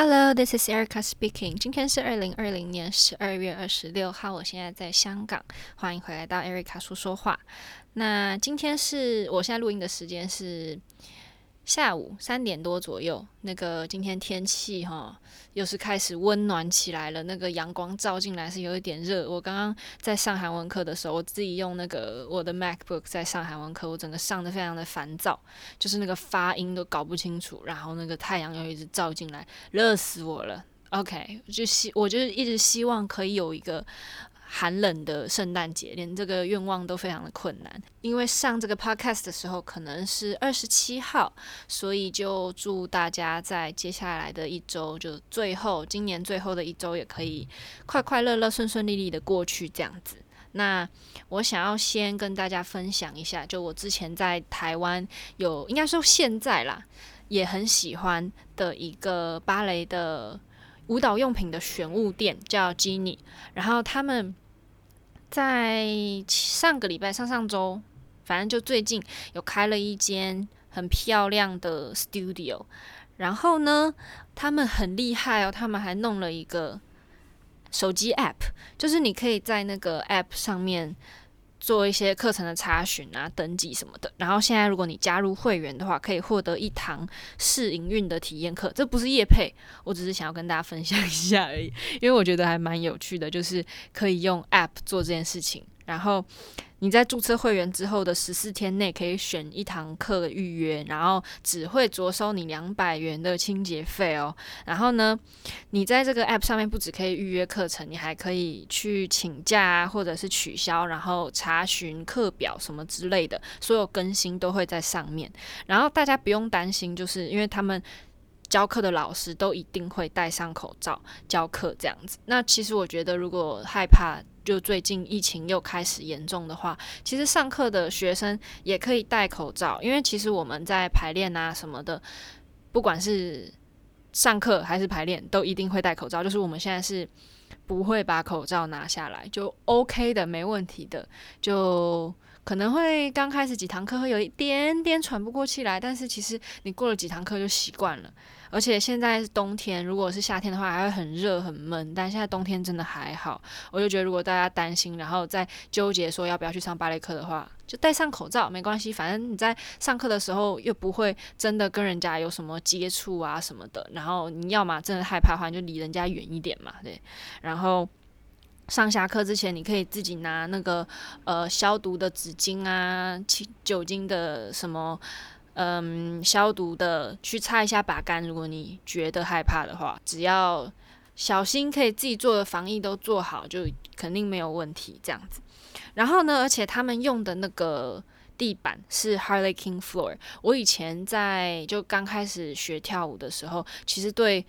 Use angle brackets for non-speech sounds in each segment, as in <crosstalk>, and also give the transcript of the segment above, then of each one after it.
Hello, this is Erica speaking. 今天是二零二零年十二月二十六号，我现在在香港，欢迎回来到 Erica 说说话。那今天是我现在录音的时间是。下午三点多左右，那个今天天气哈，又是开始温暖起来了。那个阳光照进来是有一点热。我刚刚在上韩文课的时候，我自己用那个我的 MacBook 在上韩文课，我整个上的非常的烦躁，就是那个发音都搞不清楚，然后那个太阳又一直照进来，热死我了。OK，就希我就是一直希望可以有一个。寒冷的圣诞节，连这个愿望都非常的困难。因为上这个 podcast 的时候可能是二十七号，所以就祝大家在接下来的一周，就最后今年最后的一周，也可以快快乐乐、顺顺利利的过去这样子。那我想要先跟大家分享一下，就我之前在台湾有，应该说现在啦，也很喜欢的一个芭蕾的。舞蹈用品的选物店叫 Genie，然后他们在上个礼拜、上上周，反正就最近有开了一间很漂亮的 studio。然后呢，他们很厉害哦，他们还弄了一个手机 app，就是你可以在那个 app 上面。做一些课程的查询啊、登记什么的。然后现在，如果你加入会员的话，可以获得一堂试营运的体验课。这不是业配，我只是想要跟大家分享一下而已，因为我觉得还蛮有趣的，就是可以用 App 做这件事情。然后。你在注册会员之后的十四天内可以选一堂课的预约，然后只会着收你两百元的清洁费哦。然后呢，你在这个 app 上面不只可以预约课程，你还可以去请假啊，或者是取消，然后查询课表什么之类的，所有更新都会在上面。然后大家不用担心，就是因为他们教课的老师都一定会戴上口罩教课这样子。那其实我觉得，如果害怕。就最近疫情又开始严重的话，其实上课的学生也可以戴口罩，因为其实我们在排练啊什么的，不管是上课还是排练，都一定会戴口罩。就是我们现在是不会把口罩拿下来，就 OK 的，没问题的。就可能会刚开始几堂课会有一点点喘不过气来，但是其实你过了几堂课就习惯了。而且现在是冬天，如果是夏天的话，还会很热很闷。但现在冬天真的还好，我就觉得如果大家担心，然后再纠结说要不要去上芭蕾课的话，就戴上口罩没关系。反正你在上课的时候又不会真的跟人家有什么接触啊什么的。然后你要嘛真的害怕的话，你就离人家远一点嘛，对。然后上下课之前，你可以自己拿那个呃消毒的纸巾啊，清酒精的什么。嗯，消毒的去擦一下把杆。如果你觉得害怕的话，只要小心，可以自己做的防疫都做好，就肯定没有问题。这样子。然后呢，而且他们用的那个地板是 Harley King floor。我以前在就刚开始学跳舞的时候，其实对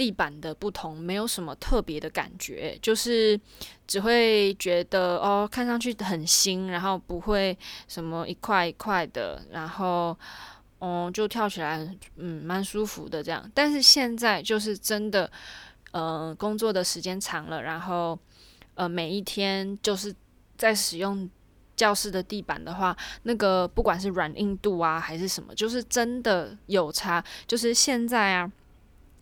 地板的不同没有什么特别的感觉，就是只会觉得哦，看上去很新，然后不会什么一块一块的，然后。哦，就跳起来，嗯，蛮舒服的这样。但是现在就是真的，呃，工作的时间长了，然后，呃，每一天就是在使用教室的地板的话，那个不管是软硬度啊，还是什么，就是真的有差。就是现在啊，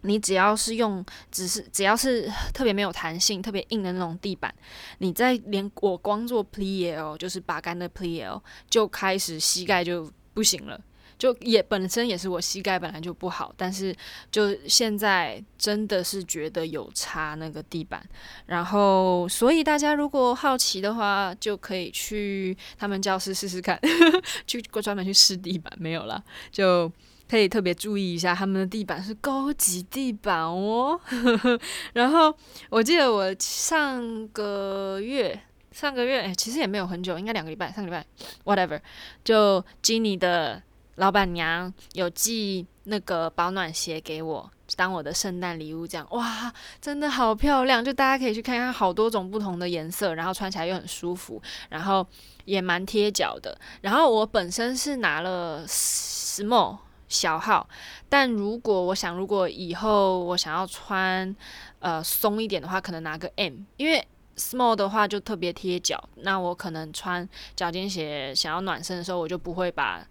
你只要是用，只是只要是特别没有弹性、特别硬的那种地板，你在连我光做 plie 哦，就是拔杆的 plie 哦，就开始膝盖就不行了。就也本身也是我膝盖本来就不好，但是就现在真的是觉得有差那个地板，然后所以大家如果好奇的话，就可以去他们教室试试看，<laughs> 去专门去试地板没有啦，就可以特别注意一下他们的地板是高级地板哦。<laughs> 然后我记得我上个月上个月哎，其实也没有很久，应该两个礼拜，上个礼拜 whatever，就 Genie 的。老板娘有寄那个保暖鞋给我，当我的圣诞礼物，这样哇，真的好漂亮！就大家可以去看看，好多种不同的颜色，然后穿起来又很舒服，然后也蛮贴脚的。然后我本身是拿了 small 小号，但如果我想，如果以后我想要穿呃松一点的话，可能拿个 M，因为 small 的话就特别贴脚。那我可能穿脚尖鞋想要暖身的时候，我就不会把。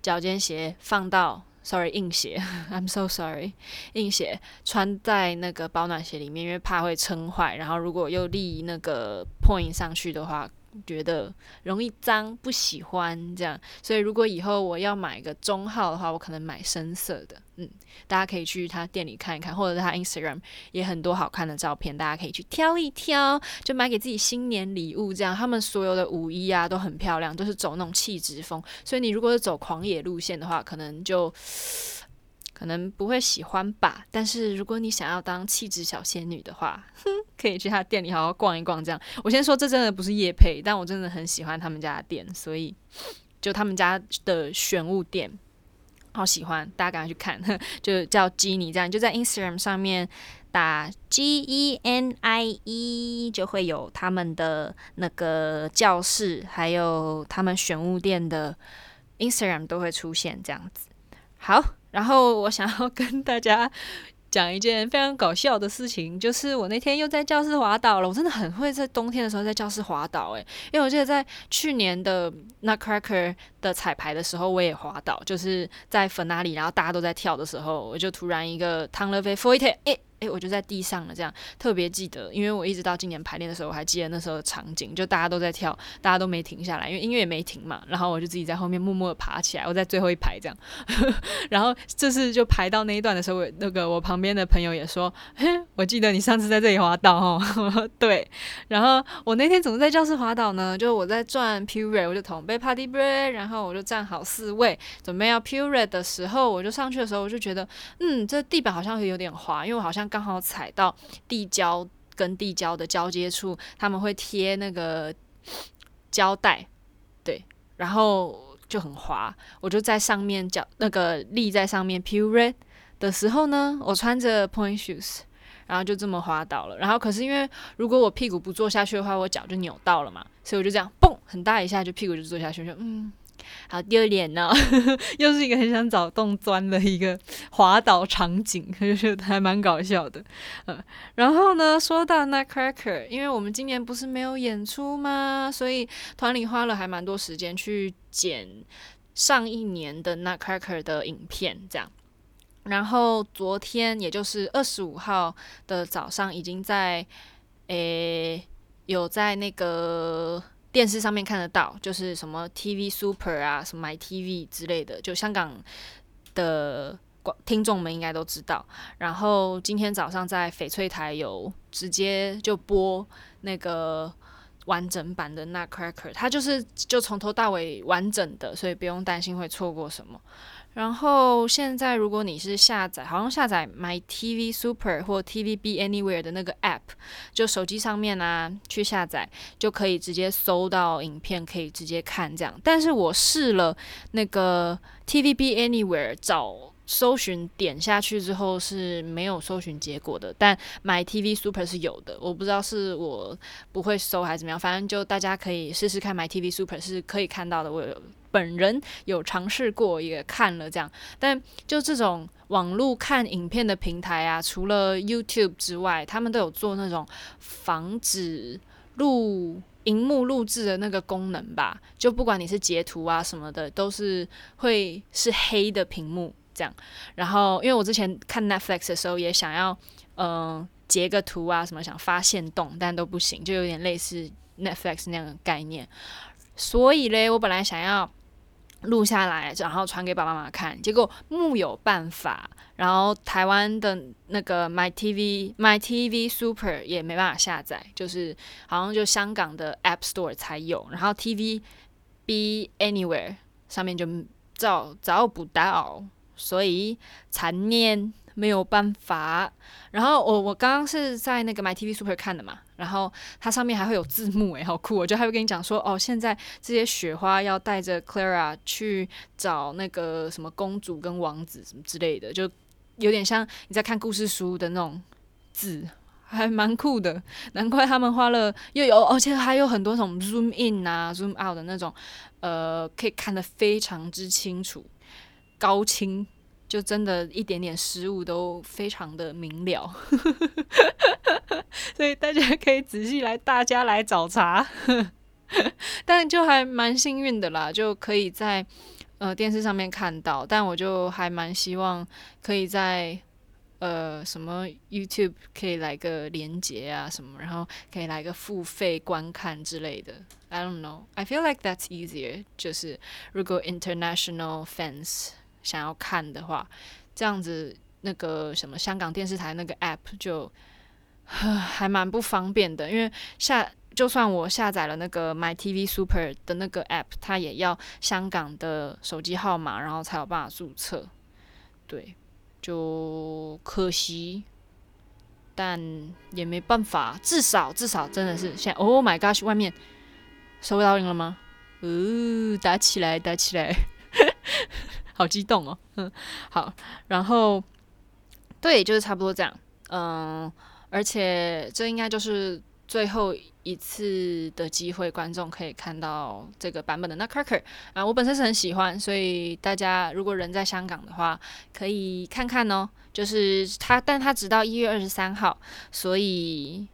脚尖鞋放到，sorry，硬鞋，I'm so sorry，<laughs> 硬鞋穿在那个保暖鞋里面，因为怕会撑坏。然后如果又立那个 point 上去的话。觉得容易脏，不喜欢这样，所以如果以后我要买一个中号的话，我可能买深色的。嗯，大家可以去他店里看一看，或者是他 Instagram 也很多好看的照片，大家可以去挑一挑，就买给自己新年礼物这样。他们所有的舞衣啊都很漂亮，都是走那种气质风，所以你如果是走狂野路线的话，可能就。可能不会喜欢吧，但是如果你想要当气质小仙女的话，哼，可以去他店里好好逛一逛。这样，我先说这真的不是业配，但我真的很喜欢他们家的店，所以就他们家的选物店，好喜欢，大家赶快去看，就叫 Genie 这样，就在 Instagram 上面打 G E N I E，就会有他们的那个教室，还有他们选物店的 Instagram 都会出现这样子。好。然后我想要跟大家讲一件非常搞笑的事情，就是我那天又在教室滑倒了。我真的很会在冬天的时候在教室滑倒，诶，因为我记得在去年的 Nutcracker 的彩排的时候，我也滑倒，就是在 Finale，然后大家都在跳的时候，我就突然一个 Tant levé fouetté，诶。诶，我就在地上了，这样特别记得，因为我一直到今年排练的时候，我还记得那时候的场景，就大家都在跳，大家都没停下来，因为音乐也没停嘛。然后我就自己在后面默默的爬起来，我在最后一排这样。<laughs> 然后这次就排到那一段的时候，我那个我旁边的朋友也说：“嘿，我记得你上次在这里滑倒哦。<laughs> ”对。然后我那天怎么在教室滑倒呢？就我在转 Pure 我就同背 pas de bourrée，然后我就站好四位，准备要 pure 的时候，我就上去的时候，我就觉得，嗯，这地板好像有点滑，因为我好像。刚好踩到地胶跟地胶的交接处，他们会贴那个胶带，对，然后就很滑。我就在上面脚那个立在上面 pirouette 的时候呢，我穿着 point shoes，然后就这么滑倒了。然后可是因为如果我屁股不坐下去的话，我脚就扭到了嘛，所以我就这样嘣很大一下，就屁股就坐下去，就嗯。好丢脸呢，<laughs> 又是一个很想找洞钻的一个滑倒场景，<laughs> 就是还蛮搞笑的。嗯，然后呢，说到 Nutcracker，因为我们今年不是没有演出吗？所以团里花了还蛮多时间去剪上一年的 Nutcracker 的影片，这样。然后昨天，也就是二十五号的早上，已经在诶有在那个。电视上面看得到，就是什么 TV Super 啊，什么 MyTV 之类的，就香港的广听众们应该都知道。然后今天早上在翡翠台有直接就播那个完整版的 Nutcracker，它就是就从头到尾完整的，所以不用担心会错过什么。然后现在，如果你是下载，好像下载 My TV Super 或 TVB Anywhere 的那个 App，就手机上面啊，去下载就可以直接搜到影片，可以直接看这样。但是我试了那个 TVB Anywhere 找搜寻，点下去之后是没有搜寻结果的，但 My TV Super 是有的。我不知道是我不会搜还是怎么样，反正就大家可以试试看 My TV Super 是可以看到的。我有。本人有尝试过，也看了这样，但就这种网络看影片的平台啊，除了 YouTube 之外，他们都有做那种防止录荧幕录制的那个功能吧？就不管你是截图啊什么的，都是会是黑的屏幕这样。然后，因为我之前看 Netflix 的时候，也想要嗯、截个图啊什么，想发现动，但都不行，就有点类似 Netflix 那样的概念。所以嘞，我本来想要。录下来，然后传给爸爸妈妈看，结果木有办法，然后台湾的那个 My TV My TV Super 也没办法下载，就是好像就香港的 App Store 才有，然后 TVB Anywhere 上面就找找不到，所以残念。没有办法，然后我我刚刚是在那个 My TV Super 看的嘛，然后它上面还会有字幕诶，好酷！我就还会跟你讲说，哦，现在这些雪花要带着 Clara 去找那个什么公主跟王子什么之类的，就有点像你在看故事书的那种字，还蛮酷的。难怪他们花了又有，而且还有很多种 Zoom In 啊、Zoom Out 的那种，呃，可以看得非常之清楚，高清。就真的一点点失误都非常的明了，<laughs> 所以大家可以仔细来，大家来找茬。<laughs> 但就还蛮幸运的啦，就可以在呃电视上面看到，但我就还蛮希望可以在呃什么 YouTube 可以来个连接啊什么，然后可以来个付费观看之类的。I don't know. I feel like that's easier. 就是如果 international fans 想要看的话，这样子那个什么香港电视台那个 app 就 <sighs> 还蛮不方便的，因为下就算我下载了那个 My TV Super 的那个 app，它也要香港的手机号码，然后才有办法注册。对，就可惜，但也没办法。至少至少真的是现在，Oh my gosh，外面。收到音了吗？哦，打起来，打起来，好激动哦！嗯，好，然后对，就是差不多这样。嗯，而且这应该就是最后一次的机会，观众可以看到这个版本的 Nutcracker 啊。我本身是很喜欢，所以大家如果人在香港的话，可以看看哦。就是他，但他直到一月二十三号，所以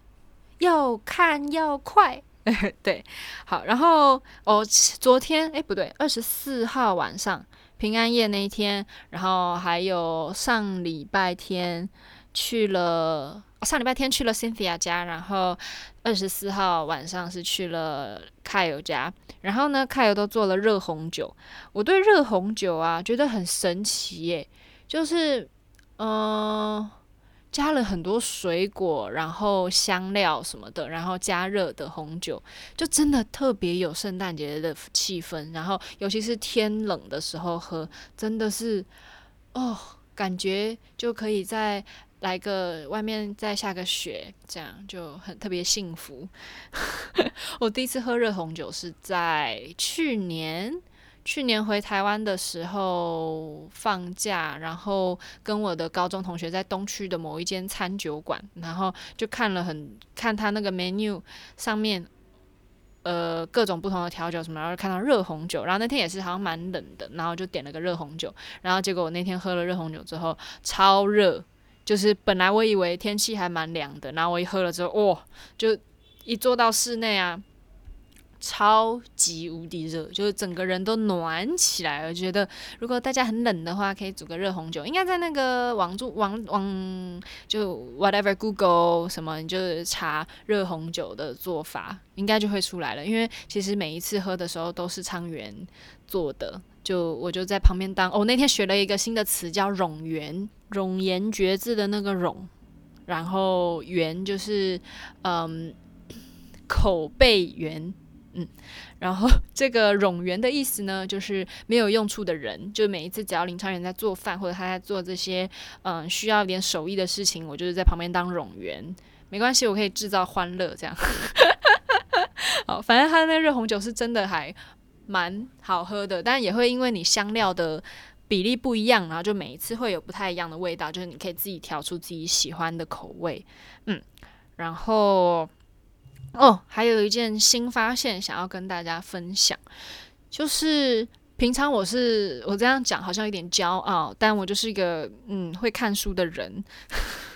要看要快。<laughs> 对，好，然后哦，昨天哎不对，二十四号晚上平安夜那一天，然后还有上礼拜天去了，上礼拜天去了 Cynthia 家，然后二十四号晚上是去了 Kyle 家，然后呢，Kyle 都做了热红酒，我对热红酒啊觉得很神奇耶，就是嗯。加了很多水果，然后香料什么的，然后加热的红酒，就真的特别有圣诞节的气氛。然后尤其是天冷的时候喝，真的是哦，感觉就可以再来个外面再下个雪，这样就很特别幸福。<laughs> 我第一次喝热红酒是在去年。去年回台湾的时候放假，然后跟我的高中同学在东区的某一间餐酒馆，然后就看了很看他那个 menu 上面，呃，各种不同的调酒什么，然后看到热红酒，然后那天也是好像蛮冷的，然后就点了个热红酒，然后结果我那天喝了热红酒之后超热，就是本来我以为天气还蛮凉的，然后我一喝了之后，哇，就一坐到室内啊。超级无敌热，就是整个人都暖起来了。觉得如果大家很冷的话，可以煮个热红酒。应该在那个网住网网就 whatever Google 什么，你就查热红酒的做法，应该就会出来了。因为其实每一次喝的时候都是汤圆做的，就我就在旁边当。哦，那天学了一个新的词叫“冗员”，冗言绝字的那个“冗”，然后“圆”就是嗯口碑圆。嗯，然后这个冗员的意思呢，就是没有用处的人。就每一次只要林昌元在做饭，或者他在做这些嗯需要点手艺的事情，我就是在旁边当冗员，没关系，我可以制造欢乐这样。<laughs> 好，反正他的那热红酒是真的还蛮好喝的，但也会因为你香料的比例不一样，然后就每一次会有不太一样的味道，就是你可以自己调出自己喜欢的口味。嗯，然后。哦，还有一件新发现想要跟大家分享，就是平常我是我这样讲好像有点骄傲，但我就是一个嗯会看书的人。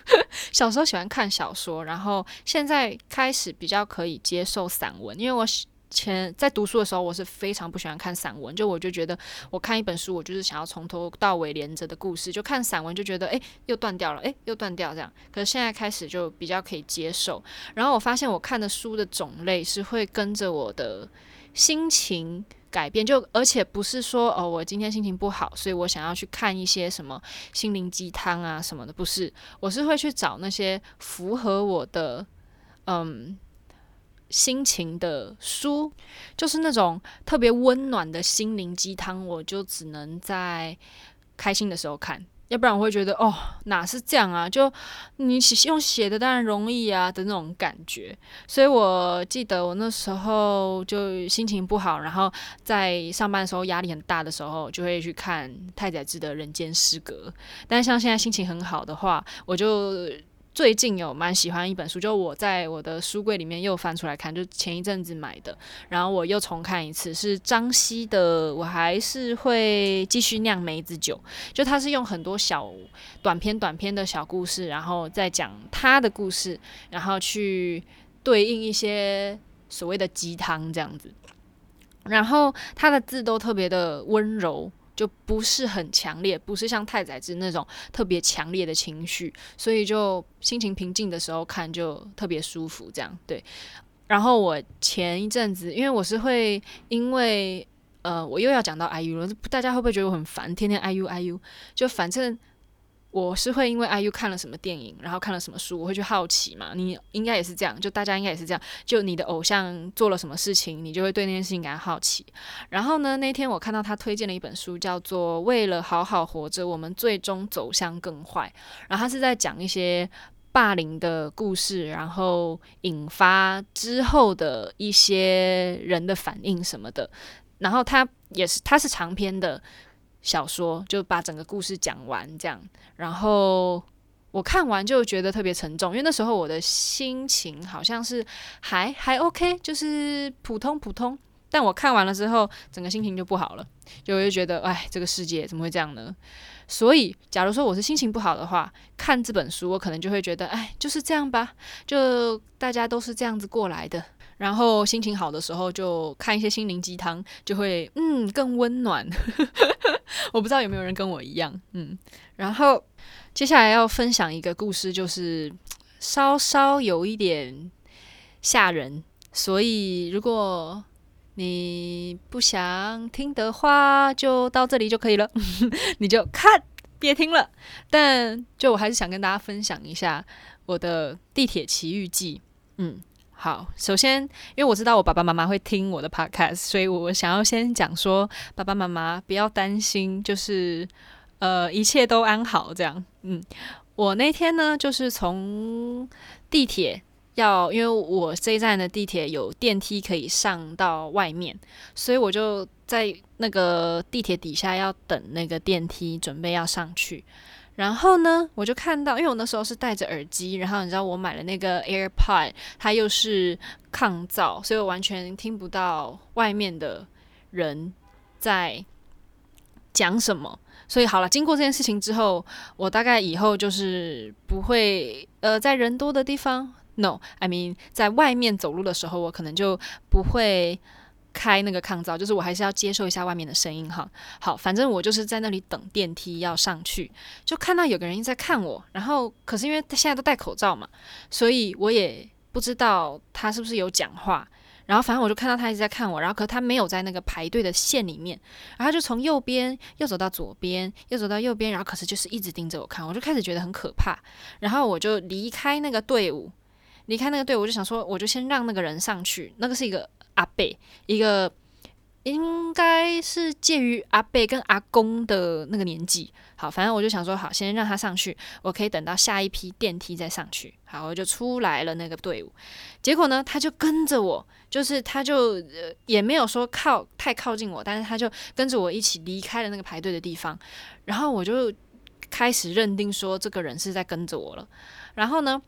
<laughs> 小时候喜欢看小说，然后现在开始比较可以接受散文，因为我前在读书的时候，我是非常不喜欢看散文，就我就觉得我看一本书，我就是想要从头到尾连着的故事，就看散文就觉得诶，又断掉了，诶，又断掉这样。可是现在开始就比较可以接受，然后我发现我看的书的种类是会跟着我的心情改变，就而且不是说哦，我今天心情不好，所以我想要去看一些什么心灵鸡汤啊什么的，不是，我是会去找那些符合我的嗯。心情的书，就是那种特别温暖的心灵鸡汤，我就只能在开心的时候看，要不然我会觉得哦，哪是这样啊？就你写用写的当然容易啊的那种感觉。所以我记得我那时候就心情不好，然后在上班的时候压力很大的时候，就会去看太宰治的《人间失格》。但像现在心情很好的话，我就。最近有蛮喜欢一本书，就我在我的书柜里面又翻出来看，就前一阵子买的，然后我又重看一次，是张希的。我还是会继续酿梅子酒，就他是用很多小短篇、短篇的小故事，然后再讲他的故事，然后去对应一些所谓的鸡汤这样子。然后他的字都特别的温柔，就不是很强烈，不是像太宰治那种特别强烈的情绪，所以就心情平静的时候看就特别舒服，这样对。然后我前一阵子，因为我是会因为呃，我又要讲到 IU 了，大家会不会觉得我很烦？天天 IU IU，就反正。我是会因为 IU 看了什么电影，然后看了什么书，我会去好奇嘛。你应该也是这样，就大家应该也是这样。就你的偶像做了什么事情，你就会对那件事情感到好奇。然后呢，那天我看到他推荐了一本书，叫做《为了好好活着，我们最终走向更坏》。然后他是在讲一些霸凌的故事，然后引发之后的一些人的反应什么的。然后他也是，他是长篇的。小说就把整个故事讲完，这样，然后我看完就觉得特别沉重，因为那时候我的心情好像是还还 OK，就是普通普通，但我看完了之后，整个心情就不好了，就就觉得，哎，这个世界怎么会这样呢？所以，假如说我是心情不好的话，看这本书，我可能就会觉得，哎，就是这样吧，就大家都是这样子过来的。然后心情好的时候，就看一些心灵鸡汤，就会嗯更温暖。<laughs> 我不知道有没有人跟我一样，嗯。然后接下来要分享一个故事，就是稍稍有一点吓人，所以如果你不想听的话，就到这里就可以了，<laughs> 你就看，别听了。但就我还是想跟大家分享一下我的地铁奇遇记，嗯。好，首先，因为我知道我爸爸妈妈会听我的 podcast，所以我想要先讲说，爸爸妈妈不要担心，就是呃一切都安好这样。嗯，我那天呢，就是从地铁要，因为我这一站的地铁有电梯可以上到外面，所以我就在那个地铁底下要等那个电梯，准备要上去。然后呢，我就看到，因为我那时候是戴着耳机，然后你知道我买了那个 AirPod，它又是抗噪，所以我完全听不到外面的人在讲什么。所以好了，经过这件事情之后，我大概以后就是不会呃在人多的地方，No，I mean 在外面走路的时候，我可能就不会。开那个抗噪，就是我还是要接受一下外面的声音哈。好，反正我就是在那里等电梯要上去，就看到有个人一在看我，然后可是因为他现在都戴口罩嘛，所以我也不知道他是不是有讲话。然后反正我就看到他一直在看我，然后可是他没有在那个排队的线里面，然后就从右边又走到左边，又走到右边，然后可是就是一直盯着我看，我就开始觉得很可怕。然后我就离开那个队伍，离开那个队伍，我就想说，我就先让那个人上去，那个是一个。阿贝，一个应该是介于阿贝跟阿公的那个年纪。好，反正我就想说，好，先让他上去，我可以等到下一批电梯再上去。好，我就出来了那个队伍。结果呢，他就跟着我，就是他就也没有说靠太靠近我，但是他就跟着我一起离开了那个排队的地方。然后我就开始认定说，这个人是在跟着我了。然后呢，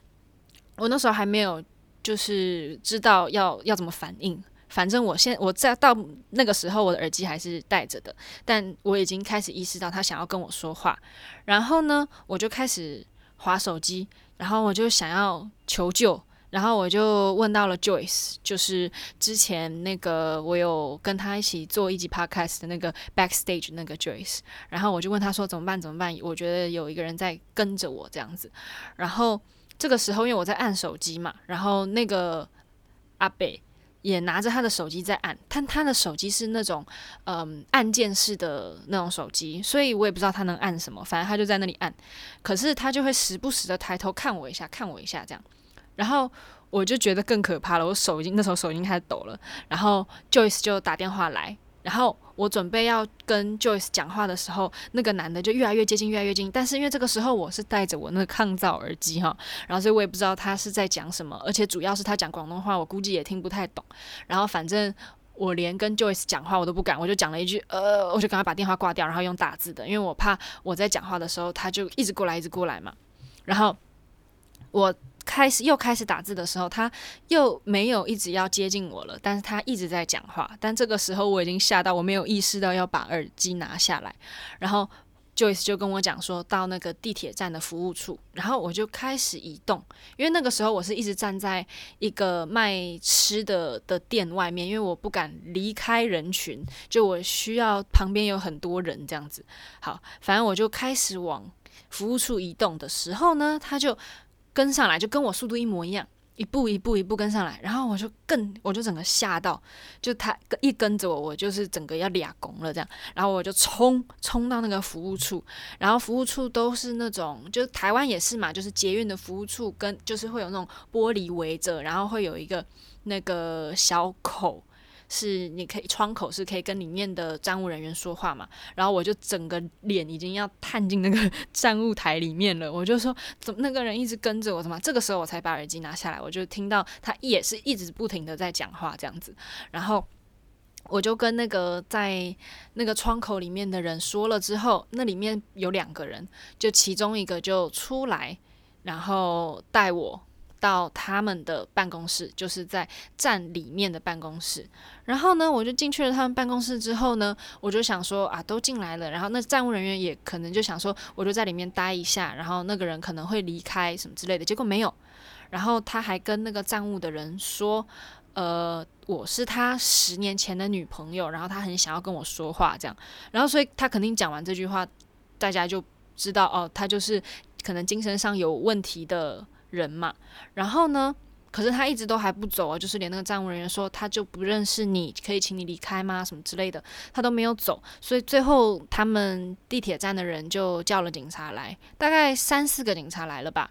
我那时候还没有就是知道要要怎么反应。反正我现我在到那个时候，我的耳机还是戴着的，但我已经开始意识到他想要跟我说话，然后呢，我就开始划手机，然后我就想要求救，然后我就问到了 Joyce，就是之前那个我有跟他一起做一集 Podcast 的那个 Backstage 那个 Joyce，然后我就问他说怎么办怎么办？我觉得有一个人在跟着我这样子，然后这个时候因为我在按手机嘛，然后那个阿北。也拿着他的手机在按，但他的手机是那种嗯按键式的那种手机，所以我也不知道他能按什么，反正他就在那里按。可是他就会时不时的抬头看我一下，看我一下这样，然后我就觉得更可怕了，我手已经那时候手已经开始抖了，然后 Joyce 就打电话来。然后我准备要跟 Joyce 讲话的时候，那个男的就越来越接近，越来越近。但是因为这个时候我是戴着我那个抗噪耳机哈，然后所以我也不知道他是在讲什么，而且主要是他讲广东话，我估计也听不太懂。然后反正我连跟 Joyce 讲话我都不敢，我就讲了一句呃，我就赶快把电话挂掉，然后用打字的，因为我怕我在讲话的时候他就一直过来，一直过来嘛。然后我。开始又开始打字的时候，他又没有一直要接近我了，但是他一直在讲话。但这个时候我已经吓到，我没有意识到要把耳机拿下来。然后 Joyce 就跟我讲说，到那个地铁站的服务处，然后我就开始移动，因为那个时候我是一直站在一个卖吃的的店外面，因为我不敢离开人群，就我需要旁边有很多人这样子。好，反正我就开始往服务处移动的时候呢，他就跟上来，就跟我速度一模一样。一步一步一步跟上来，然后我就更，我就整个吓到，就他一跟着我，我就是整个要俩拱了这样，然后我就冲冲到那个服务处，然后服务处都是那种，就台湾也是嘛，就是捷运的服务处跟就是会有那种玻璃围着，然后会有一个那个小口。是，你可以窗口是可以跟里面的站务人员说话嘛？然后我就整个脸已经要探进那个站务台里面了，我就说怎么那个人一直跟着我？怎么？这个时候我才把耳机拿下来，我就听到他也是一直不停的在讲话这样子。然后我就跟那个在那个窗口里面的人说了之后，那里面有两个人，就其中一个就出来，然后带我。到他们的办公室，就是在站里面的办公室。然后呢，我就进去了他们办公室之后呢，我就想说啊，都进来了。然后那站务人员也可能就想说，我就在里面待一下。然后那个人可能会离开什么之类的，结果没有。然后他还跟那个站务的人说，呃，我是他十年前的女朋友，然后他很想要跟我说话这样。然后所以他肯定讲完这句话，大家就知道哦，他就是可能精神上有问题的。人嘛，然后呢？可是他一直都还不走啊，就是连那个站务人员说他就不认识你，可以请你离开吗？什么之类的，他都没有走。所以最后他们地铁站的人就叫了警察来，大概三四个警察来了吧。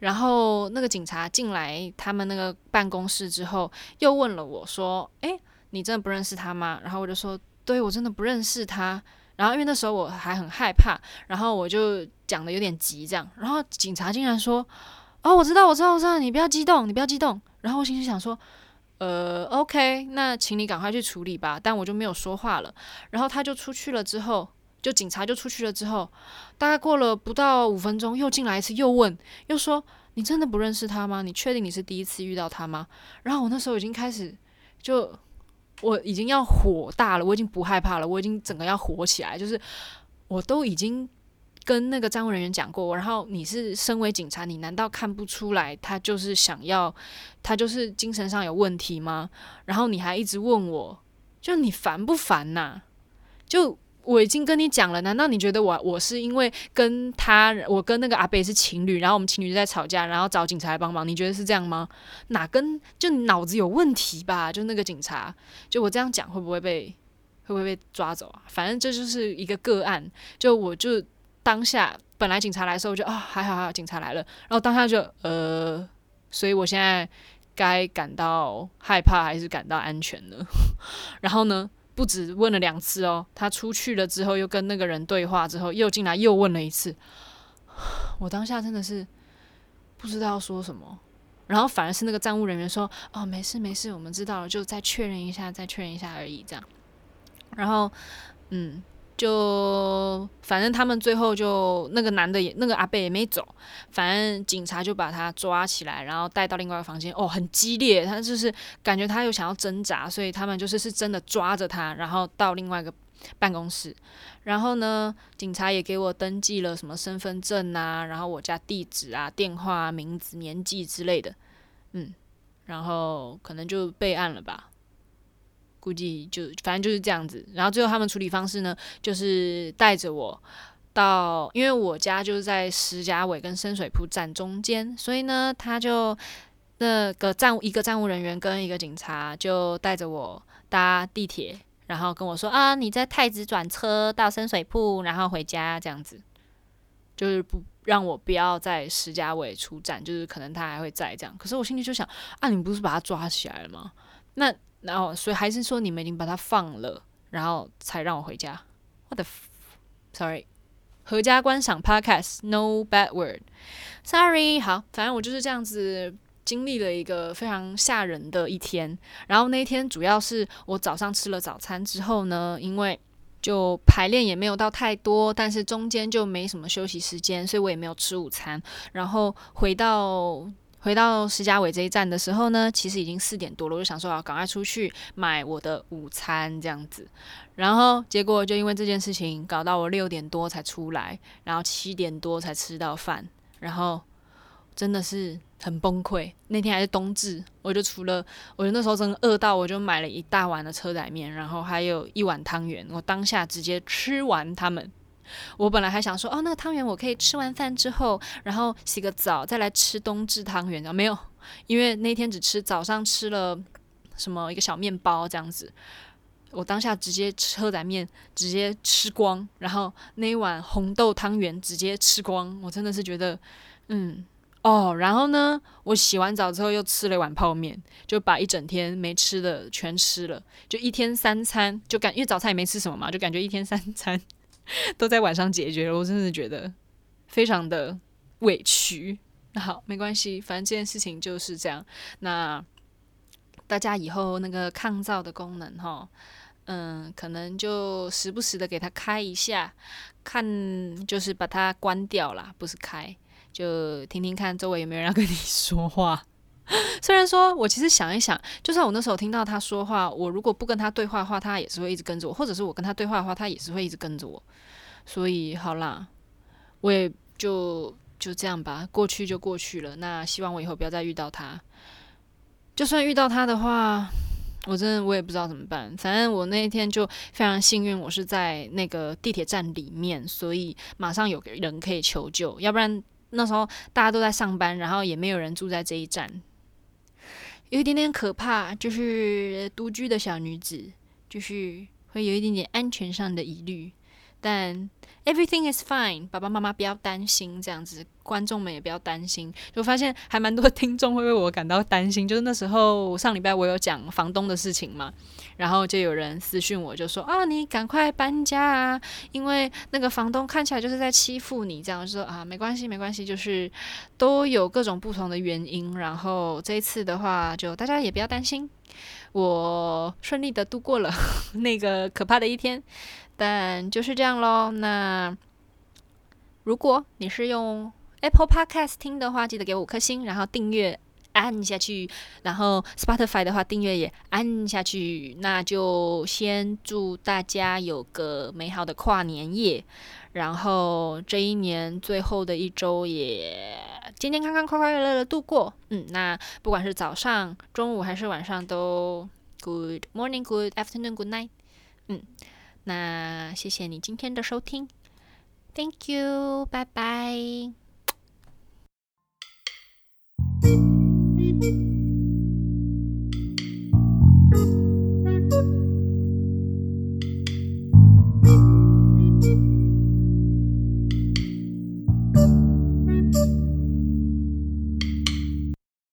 然后那个警察进来他们那个办公室之后，又问了我说：“诶，你真的不认识他吗？”然后我就说：“对，我真的不认识他。”然后因为那时候我还很害怕，然后我就讲得有点急，这样。然后警察竟然说。哦，我知道，我知道，我知道，你不要激动，你不要激动。然后我心里想说，呃，OK，那请你赶快去处理吧。但我就没有说话了。然后他就出去了之后，就警察就出去了之后，大概过了不到五分钟，又进来一次，又问，又说：“你真的不认识他吗？你确定你是第一次遇到他吗？”然后我那时候已经开始，就我已经要火大了，我已经不害怕了，我已经整个要火起来，就是我都已经。跟那个站务人员讲过，然后你是身为警察，你难道看不出来他就是想要，他就是精神上有问题吗？然后你还一直问我，就你烦不烦呐？就我已经跟你讲了，难道你觉得我我是因为跟他，我跟那个阿伯是情侣，然后我们情侣就在吵架，然后找警察来帮忙？你觉得是这样吗？哪根就脑子有问题吧？就那个警察，就我这样讲会不会被会不会被抓走啊？反正这就是一个个案，就我就。当下本来警察来的时候，我就啊、还好还好，警察来了。然后当下就呃，所以我现在该感到害怕还是感到安全呢？<laughs> 然后呢，不止问了两次哦，他出去了之后又跟那个人对话，之后又进来又问了一次。<sighs> 我当下真的是不知道说什么，然后反而是那个站务人员说：“哦，没事没事，我们知道了，就再确认一下，再确认一下而已。”这样。然后嗯。就反正他们最后就那个男的也那个阿伯也没走，反正警察就把他抓起来，然后带到另外一个房间。哦，很激烈，他就是感觉他又想要挣扎，所以他们就是是真的抓着他，然后到另外一个办公室。然后呢，警察也给我登记了什么身份证啊，然后我家地址啊、电话、名字、年纪之类的，嗯，然后可能就备案了吧。估计就反正就是这样子，然后最后他们处理方式呢，就是带着我到，因为我家就是在石硖尾跟深水埗站中间，所以呢，他就那个站务一个站务人员跟一个警察就带着我搭地铁，然后跟我说啊，你在太子转车到深水埗，然后回家这样子，就是不让我不要在石硖尾出站，就是可能他还会在这样。可是我心里就想啊，你不是把他抓起来了吗？那。然后，所以还是说你们已经把它放了，然后才让我回家。What the，sorry，合家观赏 Podcast，No bad word。Sorry，好，反正我就是这样子经历了一个非常吓人的一天。然后那一天主要是我早上吃了早餐之后呢，因为就排练也没有到太多，但是中间就没什么休息时间，所以我也没有吃午餐。然后回到。回到石家尾这一站的时候呢，其实已经四点多了，我就想说要赶快出去买我的午餐这样子。然后结果就因为这件事情，搞到我六点多才出来，然后七点多才吃到饭，然后真的是很崩溃。那天还是冬至，我就除了，我就那时候真的饿到，我就买了一大碗的车仔面，然后还有一碗汤圆，我当下直接吃完它们。我本来还想说，哦，那个汤圆我可以吃完饭之后，然后洗个澡再来吃冬至汤圆。然后没有，因为那天只吃早上吃了什么一个小面包这样子，我当下直接车仔面直接吃光，然后那一碗红豆汤圆直接吃光。我真的是觉得，嗯，哦，然后呢，我洗完澡之后又吃了一碗泡面，就把一整天没吃的全吃了，就一天三餐就感，因为早餐也没吃什么嘛，就感觉一天三餐。<laughs> 都在晚上解决了，我真的觉得非常的委屈。那好，没关系，反正这件事情就是这样。那大家以后那个抗噪的功能，哈，嗯，可能就时不时的给它开一下，看就是把它关掉啦，不是开，就听听看周围有没有人要跟你说话。<laughs> 虽然说，我其实想一想，就算我那时候听到他说话，我如果不跟他对话的话，他也是会一直跟着我；或者是我跟他对话的话，他也是会一直跟着我。所以好啦，我也就就这样吧，过去就过去了。那希望我以后不要再遇到他。就算遇到他的话，我真的我也不知道怎么办。反正我那一天就非常幸运，我是在那个地铁站里面，所以马上有个人可以求救。要不然那时候大家都在上班，然后也没有人住在这一站。有一点点可怕，就是独居的小女子，就是会有一点点安全上的疑虑。但 everything is fine，爸爸妈妈不要担心，这样子，观众们也不要担心。就发现还蛮多听众会为我感到担心。就是那时候上礼拜我有讲房东的事情嘛，然后就有人私讯我就说啊，你赶快搬家啊，因为那个房东看起来就是在欺负你。这样说啊，没关系没关系，就是都有各种不同的原因。然后这一次的话，就大家也不要担心，我顺利的度过了 <laughs> 那个可怕的一天。但就是这样喽。那如果你是用 Apple Podcast 听的话，记得给五颗星，然后订阅按下去。然后 Spotify 的话，订阅也按下去。那就先祝大家有个美好的跨年夜，然后这一年最后的一周也健健康康、快快乐乐的度过。嗯，那不管是早上、中午还是晚上，都 Good morning, Good afternoon, Good night。嗯。那谢谢你今天的收听。Thank you. 拜拜